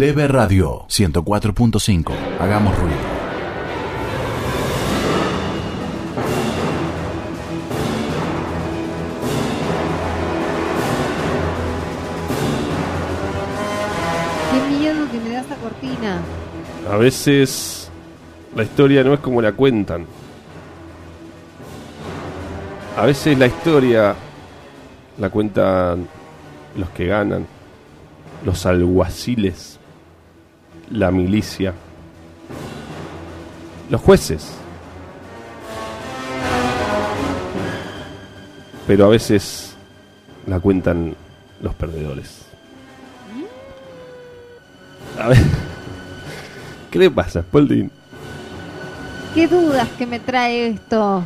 DB Radio 104.5. Hagamos ruido. Qué miedo que me da esa cortina. A veces la historia no es como la cuentan. A veces la historia la cuentan los que ganan, los alguaciles, la milicia, los jueces. Pero a veces la cuentan los perdedores. A ver, ¿qué le pasa, Spalding? Qué dudas que me trae esto.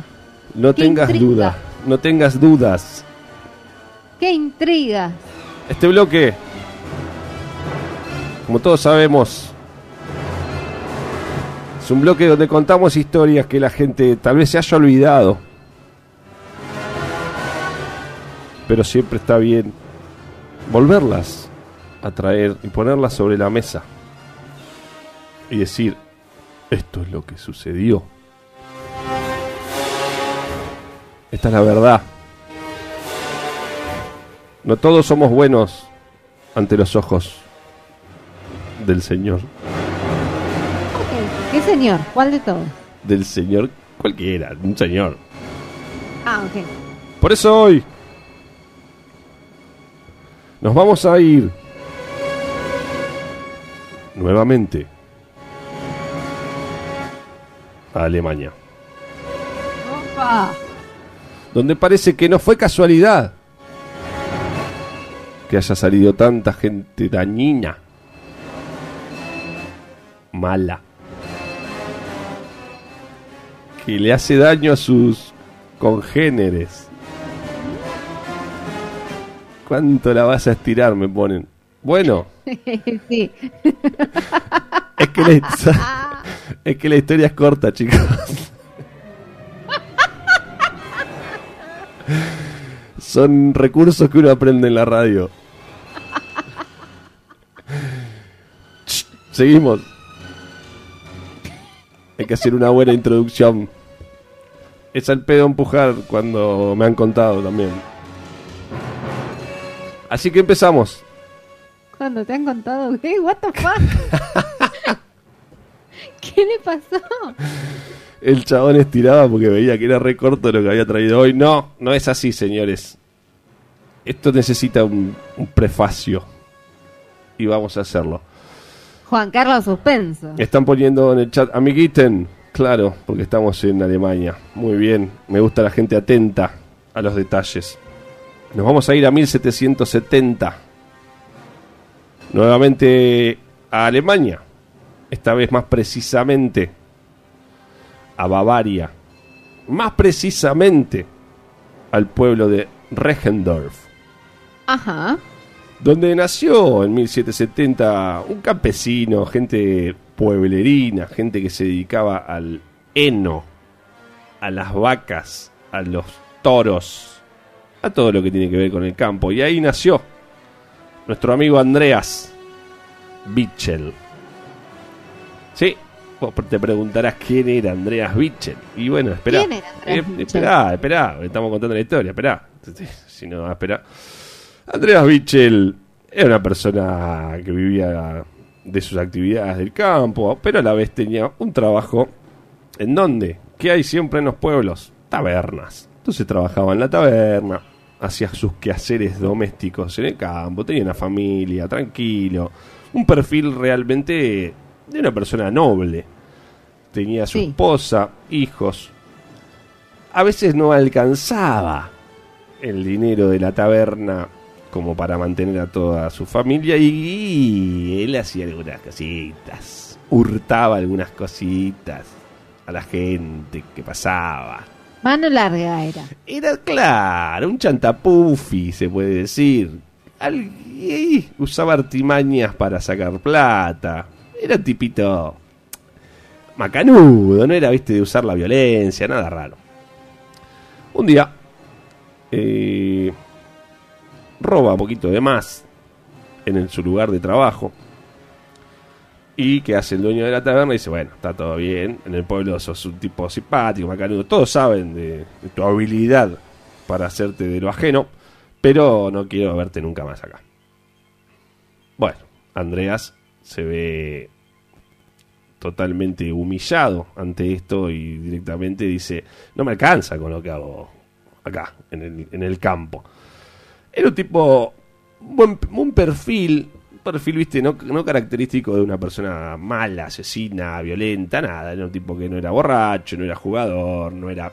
No tengas intriga. duda, no tengas dudas. Qué intriga. Este bloque, como todos sabemos, es un bloque donde contamos historias que la gente tal vez se haya olvidado. Pero siempre está bien volverlas a traer y ponerlas sobre la mesa. Y decir, esto es lo que sucedió. Esta es la verdad. No todos somos buenos ante los ojos del Señor. ¿Qué señor? ¿Cuál de todos? Del Señor cualquiera, un Señor. Ah, ok. Por eso hoy nos vamos a ir nuevamente a Alemania, Opa. donde parece que no fue casualidad que haya salido tanta gente dañina, mala, que le hace daño a sus congéneres. ¿Cuánto la vas a estirar? Me ponen. Bueno, sí. es que la, es que la historia es corta, chicos. Son recursos que uno aprende en la radio. Seguimos. Hay que hacer una buena introducción. Es al pedo empujar cuando me han contado también. Así que empezamos. Cuando te han contado, ¿qué? What the fuck? ¿Qué le pasó? El chabón estiraba porque veía que era re corto lo que había traído hoy. No, no es así, señores. Esto necesita un, un prefacio. Y vamos a hacerlo. Juan Carlos Suspenso. Están poniendo en el chat, amiguiten. Claro, porque estamos en Alemania. Muy bien. Me gusta la gente atenta a los detalles. Nos vamos a ir a 1770. Nuevamente a Alemania. Esta vez más precisamente a Bavaria. Más precisamente al pueblo de Regendorf. Ajá. Donde nació en 1770 un campesino, gente pueblerina, gente que se dedicaba al heno, a las vacas, a los toros, a todo lo que tiene que ver con el campo. Y ahí nació nuestro amigo Andreas Bichel. Sí, vos te preguntarás quién era Andreas Bichel. Y bueno, espera. ¿Quién era Andreas Bichel? Esperá, esperá, estamos contando la historia, esperá. Si no, espera. Andreas Bichel era una persona que vivía de sus actividades del campo, pero a la vez tenía un trabajo en donde, ¿qué hay siempre en los pueblos? Tabernas. Entonces trabajaba en la taberna, hacía sus quehaceres domésticos en el campo, tenía una familia, tranquilo, un perfil realmente de una persona noble. Tenía su Sí. esposa, hijos. A veces no alcanzaba el dinero de la taberna como para mantener a toda su familia y, él hacía algunas cositas, hurtaba algunas cositas a la gente que pasaba. Mano larga era. Era claro, un chantapufi, se puede decir. Al- y usaba artimañas para sacar plata. Era tipito macanudo, no era, viste, de usar la violencia, nada raro. Un día, eh, roba un poquito de más en su lugar de trabajo. Y que hace el dueño de la taberna y dice, bueno, está todo bien, en el pueblo sos un tipo simpático, macanudo, todos saben de, de tu habilidad para hacerte de lo ajeno, pero no quiero verte nunca más acá. Bueno, Andreas se ve totalmente humillado ante esto y directamente dice, no me alcanza con lo que hago acá, en el, en el campo. Era un tipo, buen, un perfil, un perfil, viste, no, no característico de una persona mala, asesina, violenta, nada. Era un tipo que no era borracho, no era jugador, no era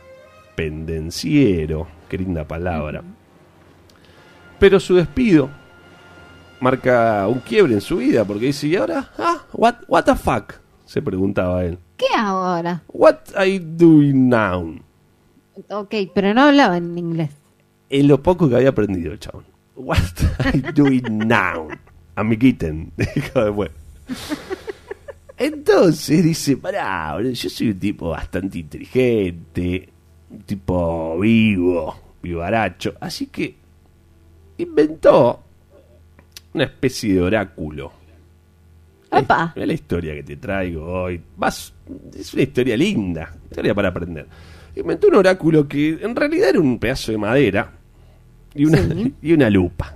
pendenciero, qué linda palabra. Pero su despido marca un quiebre en su vida, porque dice, ¿y ahora? Ah, what, what the fuck? Se preguntaba él. ¿Qué hago ahora? What I doing now? Ok, pero no hablaba en inglés. En lo poco que había aprendido el chabón. What I doing now? Amiguiten, dijo después. Entonces dice, pará, yo soy un tipo bastante inteligente, un tipo vivo, vivaracho, así que inventó una especie de oráculo. Opa. Mira la historia que te traigo hoy. Vas, es una historia linda, historia para aprender. Inventó un oráculo que en realidad era un pedazo de madera y una, Sí. y una lupa.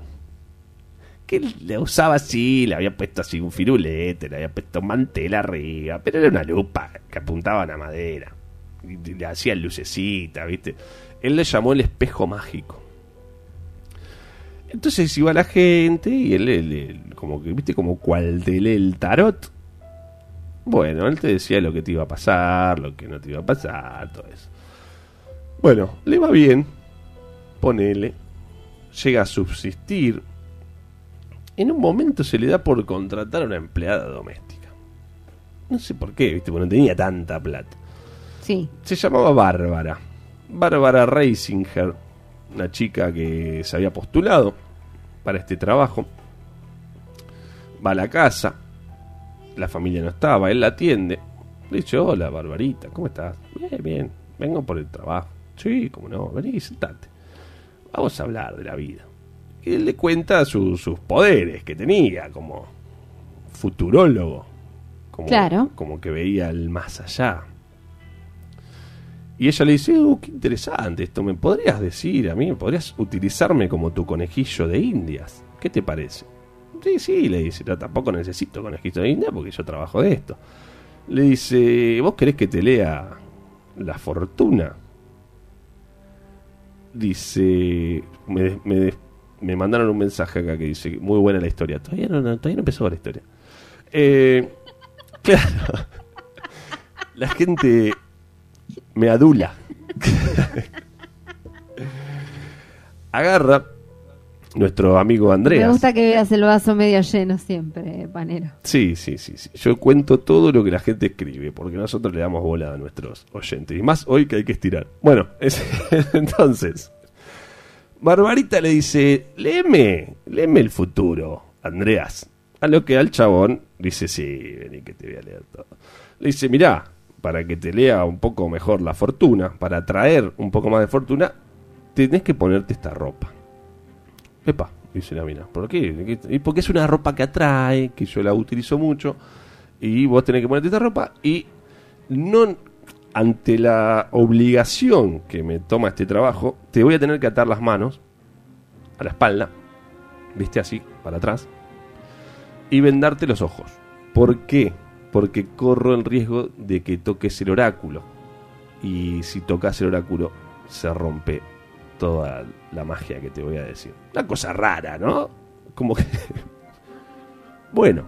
Que él la usaba así, le había puesto así un firulete, le había puesto un mantel arriba, pero era una lupa que apuntaba a la madera. Y le hacía lucecita, ¿viste? Él le llamó el espejo mágico. Entonces iba la gente y él, él- él, como que, viste, como cual te lee el tarot. Bueno, él te decía lo que te iba a pasar, lo que no te iba a pasar, todo eso. Bueno, le va bien, ponele, llega a subsistir. En un momento se le da por contratar a una empleada doméstica. No sé por qué, viste, porque no tenía tanta plata. Sí. Se llamaba Bárbara. Bárbara Reisinger, una chica que se había postulado para este trabajo. Va a la casa, la familia no estaba, él la atiende. Le dice, hola Barbarita, ¿cómo estás? Bien, bien, vengo por el trabajo. Sí, cómo no, vení, sentate. Vamos a hablar de la vida. Y él le cuenta su- sus poderes que tenía como futurólogo. Como, Claro. Como que veía el más allá. Y ella le dice, oh, qué interesante esto, ¿me podrías decir a mí? ¿Podrías utilizarme como tu conejillo de indias? ¿Qué te parece? Sí, sí, le dice, no, tampoco necesito conejillo de indias porque yo trabajo de esto. Le dice, ¿vos querés que te lea la fortuna? Dice, me, me, me mandaron un mensaje acá que dice, muy buena la historia. Todavía no, todavía no empezó la historia. Eh, claro. La gente me adula. Agarra nuestro amigo Andreas. Me gusta que veas el vaso medio lleno siempre, panero. Sí, sí, sí, sí. Yo cuento todo lo que la gente escribe, porque nosotros le damos bola a nuestros oyentes. Y más hoy que hay que estirar. Bueno, es- entonces, Barbarita le dice, léeme, léeme el futuro, Andreas. A lo que al chabón dice, sí, vení que te voy a leer todo. Le dice, mirá, para que te lea un poco mejor la fortuna, para traer un poco más de fortuna, tenés que ponerte esta ropa. Epa, dice la mina. ¿Por qué? Y porque es una ropa que atrae, que yo la utilizo mucho. Y vos tenés que ponerte esta ropa. Y no ante la obligación que me toma este trabajo, te voy a tener que atar las manos a la espalda. ¿Viste? Así, para atrás. Y vendarte los ojos. ¿Por qué? Porque corro el riesgo de que toques el oráculo. Y si tocas el oráculo, se rompe toda la magia que te voy a decir. Una cosa rara, ¿no? Como que... bueno,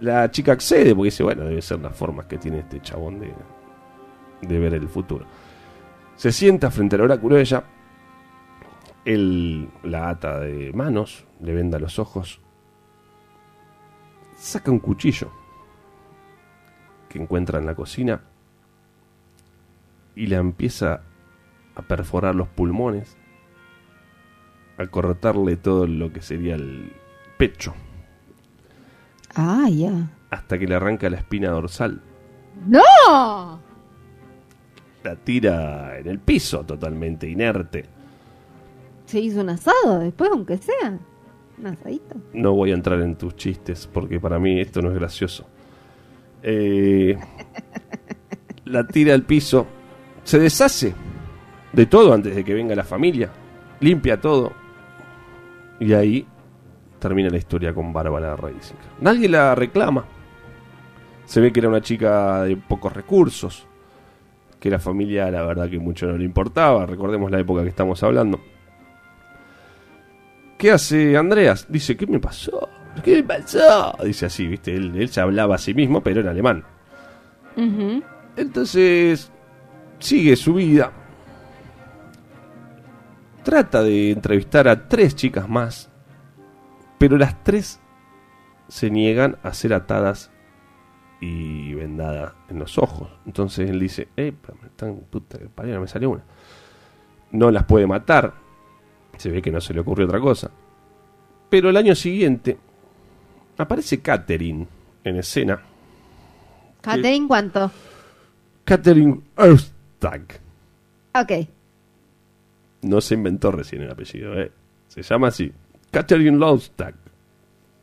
la chica accede porque dice, bueno, debe ser las formas que tiene este chabón de, de ver el futuro. Se sienta frente al oráculo ella, él la ata de manos, le venda los ojos, saca un cuchillo que encuentra en la cocina y la empieza a perforar los pulmones, a cortarle todo lo que sería el pecho, Ah, ya. hasta que le arranca la espina dorsal. ¡No! La tira en el piso totalmente inerte. Se hizo un asado después, aunque sea. Un asadito. No voy a entrar en tus chistes porque para mí esto no es gracioso. Eh, la tira al piso. Se deshace de todo antes de que venga la familia. Limpia todo. Y ahí termina la historia con Bárbara Reising. Nadie la reclama. Se ve que era una chica de pocos recursos. Que la familia, la verdad, que mucho no le importaba. Recordemos la época que estamos hablando. ¿Qué hace Andreas? Dice, ¿qué me pasó? ¿Qué me pasó? Dice así, ¿viste? Él, él se hablaba a sí mismo, pero en alemán. Entonces, sigue su vida. Trata de entrevistar a tres chicas más, pero las tres se niegan a ser atadas y vendadas en los ojos. Entonces él dice, eh, me están, puta que parió, no me salió una. No las puede matar. Se ve que no se le ocurrió otra cosa. Pero el año siguiente aparece Catherine en escena. Catherine, ¿cuánto? Catherine Erstag. Ok. No se inventó recién el apellido, ¿eh? Se llama así. Catherine Lowstack.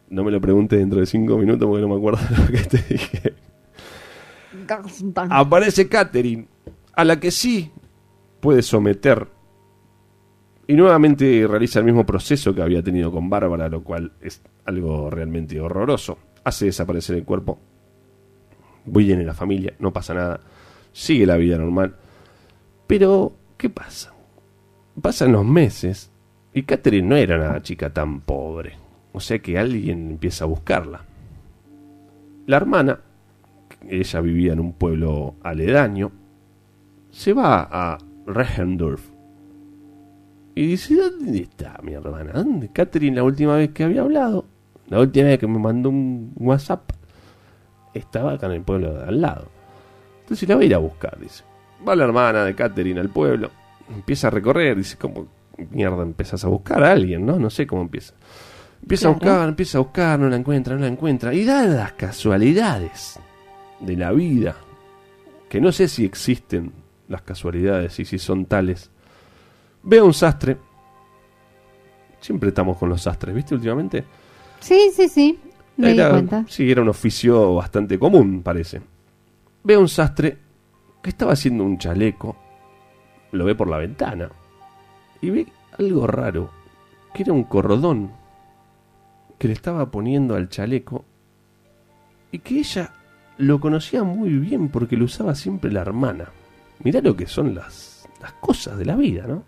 No me lo preguntes dentro de cinco minutos porque no me acuerdo de lo que te dije. Aparece Catherine, a la que sí puede someter. Y nuevamente realiza el mismo proceso que había tenido con Bárbara, lo cual es algo realmente horroroso. Hace desaparecer el cuerpo. Viene la familia, no pasa nada. Sigue la vida normal. Pero, ¿qué pasa? Pasan los meses y Catherine no era una chica tan pobre. O sea que alguien empieza a buscarla. La hermana, ella vivía en un pueblo aledaño, se va a Rehendorf y dice, ¿dónde está mi hermana? ¿Dónde? Catherine la última vez que había hablado, la última vez que me mandó un WhatsApp, estaba acá en el pueblo de al lado. Entonces la voy a ir a buscar, dice. Va la hermana de Catherine al pueblo, empieza a recorrer, dice, ¿cómo mierda empiezas a buscar a alguien, no? No sé cómo empieza. Empieza a buscar, empieza a buscar, no la encuentra, no la encuentra. Y da las casualidades de la vida, que no sé si existen las casualidades y si son tales. Ve a un sastre. Siempre estamos con los sastres, ¿viste? Últimamente. Sí, sí, sí. Me di Era- cuenta. Sí, era un oficio bastante común, parece. Ve a un sastre que estaba haciendo un chaleco. Lo ve por la ventana. Y ve algo raro. Que era un cordón que le estaba poniendo al chaleco. Y que ella lo conocía muy bien porque lo usaba siempre la hermana. Mirá lo que son las, las cosas de la vida, ¿no?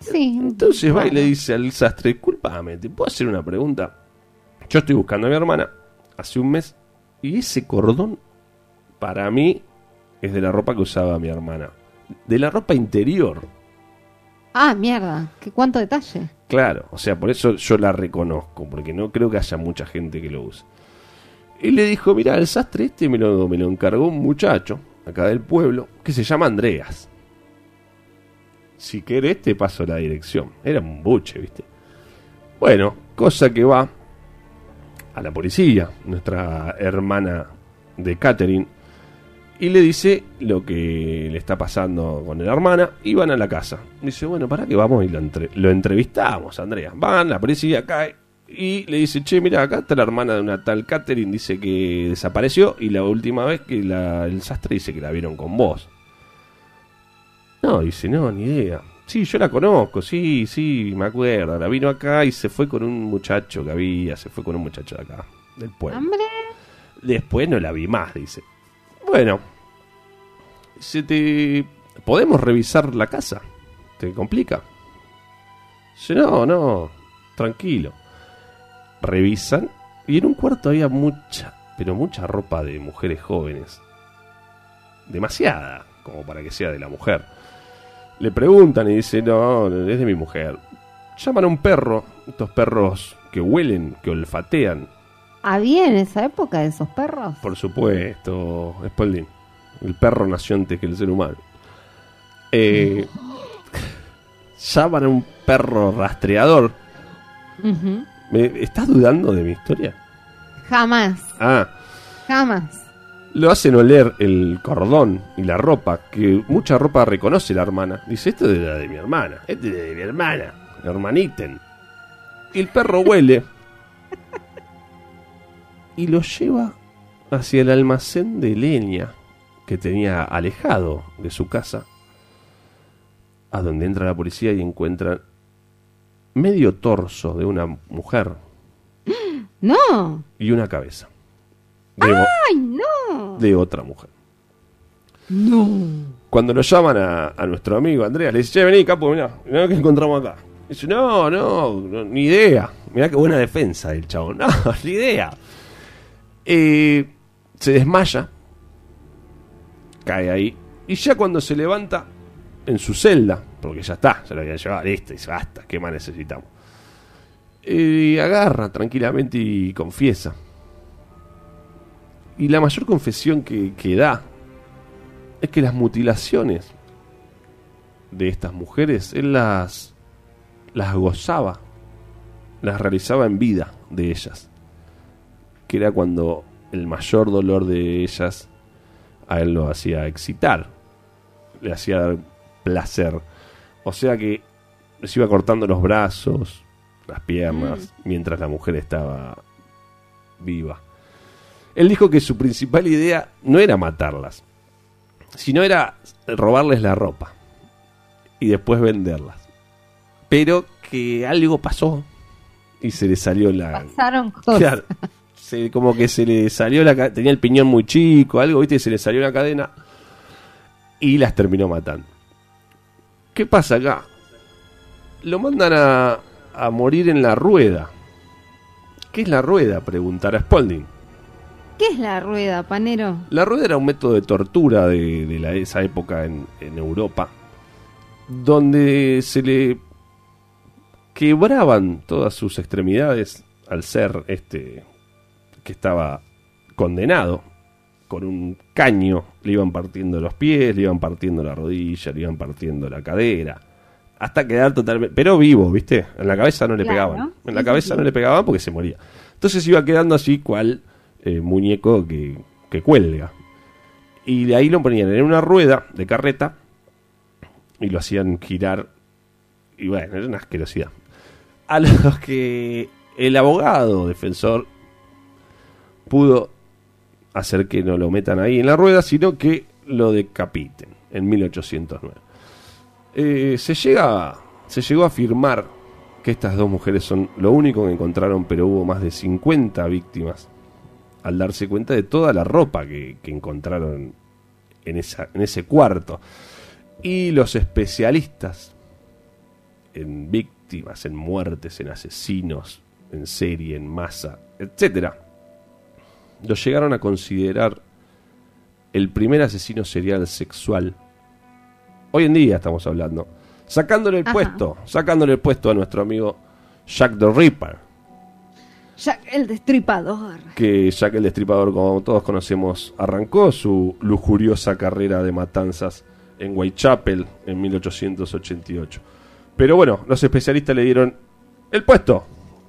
Sí. Entonces va y le dice al sastre, disculpame, ¿te puedo hacer una pregunta? Yo estoy buscando a mi hermana hace un mes y ese cordón para mí es de la ropa que usaba mi hermana. De la ropa interior, Ah, mierda. ¿Qué cuánto detalle? claro. O sea, por eso yo la reconozco, porque no creo que haya mucha gente que lo use. Y le dijo, mira, el sastre este me lo, me lo encargó un muchacho acá del pueblo que se llama Andreas. Si querés te paso la dirección. Era un buche, ¿viste? Bueno, cosa que va a la policía, nuestra hermana de Catherine, y le dice lo que le está pasando con la hermana, y van a la casa. Dice, bueno, ¿para qué vamos? Y lo, entre- lo entrevistamos, Andrea. Van, la policía cae, y le dice, che, mira, acá está la hermana de una tal Catherine, dice que desapareció, y la última vez que la- el sastre dice que la vieron con vos. No, dice, no, ni idea. Sí, yo la conozco, sí, sí, me acuerdo. La vino acá y se fue con un muchacho que había, se fue con un muchacho de acá, del pueblo. Hombre. Después no la vi más, dice. Bueno, dice, te... ¿podemos revisar la casa? ¿Te complica? Dice, no, no, tranquilo. Revisan y en un cuarto había mucha, pero mucha ropa de mujeres jóvenes. Demasiada, como para que sea de la mujer. Le preguntan y dice, no, es de mi mujer. Llaman a un perro, estos perros que huelen, que olfatean, ¿Había en esa época de esos perros? por supuesto, Spalding. El perro nació antes que el ser humano. Eh, llaman a un perro rastreador. ¿Me- ¿Estás dudando de mi historia? Jamás. Ah, Jamás. lo hacen oler el cordón y la ropa, que mucha ropa reconoce la hermana. Dice, esto es de la de mi hermana, este es de mi hermana, hermaniten. Y el perro huele y lo lleva hacia el almacén de leña que tenía alejado de su casa, a donde entra la policía y encuentran medio torso de una mujer No. y una cabeza de, Ay, no. de otra mujer. No. Cuando lo llaman a, a nuestro amigo Andrea, le dice, che, vení, capo, mirá, mirá que encontramos acá. Dice, no, no, no, ni idea. Mirá qué buena defensa el chabón. No, ni idea. Eh, se desmaya, cae ahí, y ya cuando se levanta en su celda, porque ya está, se lo había llevado, listo, dice, basta, ¿qué más necesitamos? Y agarra tranquilamente y confiesa. Y la mayor confesión que, que da es que las mutilaciones de estas mujeres él las las gozaba las realizaba en vida de ellas que era cuando el mayor dolor de ellas a él lo hacía excitar le hacía dar placer o sea que les iba cortando los brazos las piernas mientras la mujer estaba viva él dijo que su principal idea no era matarlas sino era robarles la ropa y después venderlas. Pero que algo pasó y se le salió la... Pasaron cosas. Claro, se- como que se le salió la... Tenía el piñón muy chico, algo, viste, y se le salió la cadena y las terminó matando. ¿Qué pasa acá? Lo mandan a, a morir en la rueda. ¿Qué es la rueda? Preguntará Spalding. ¿Qué es la rueda, panero? La rueda era un método de tortura de, de la- esa época en, en Europa, donde se le quebraban todas sus extremidades al ser este que estaba condenado con un caño, le iban partiendo los pies, le iban partiendo la rodilla, le iban partiendo la cadera, hasta quedar totalmente, pero vivo, ¿viste? En la cabeza no le Claro, pegaban, en la cabeza no le pegaban porque se moría. Entonces iba quedando así cual eh, muñeco que, que cuelga. Y de ahí lo ponían en una rueda de carreta y lo hacían girar. Y bueno, era una asquerosidad. A los que el abogado defensor pudo hacer que no lo metan ahí en la rueda, sino que lo decapiten en 1809. Eh, se llega se llegó a afirmar que estas dos mujeres son lo único que encontraron, pero hubo más de 50 víctimas al darse cuenta de toda la ropa que, que encontraron en, esa, en ese cuarto. Y los especialistas en víctimas, en muertes, en asesinos, en serie, en masa, etcétera, lo llegaron a considerar el primer asesino serial sexual. Hoy en día estamos hablando. Sacándole el Ajá. puesto, sacándole el puesto a nuestro amigo Jack the Ripper Jack el destripador. que Jack el Destripador, como todos conocemos, arrancó su lujuriosa carrera de matanzas en Whitechapel en 1888. Pero bueno, los especialistas le dieron el puesto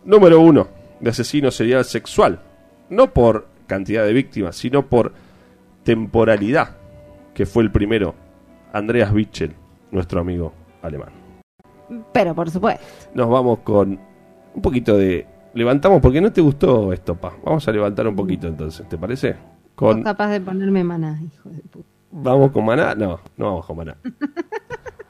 número uno de asesino serial sexual. No por cantidad de víctimas, sino por temporalidad, que fue el primero, Andreas Bichel, nuestro amigo alemán. Pero por supuesto. Nos vamos con un poquito de... Levantamos, porque no te gustó esto, pa. Vamos a levantar un poquito entonces, ¿te parece? Con... Capaz de ponerme maná, hijo de puta. ¿Vamos con Maná? No, no vamos con Maná.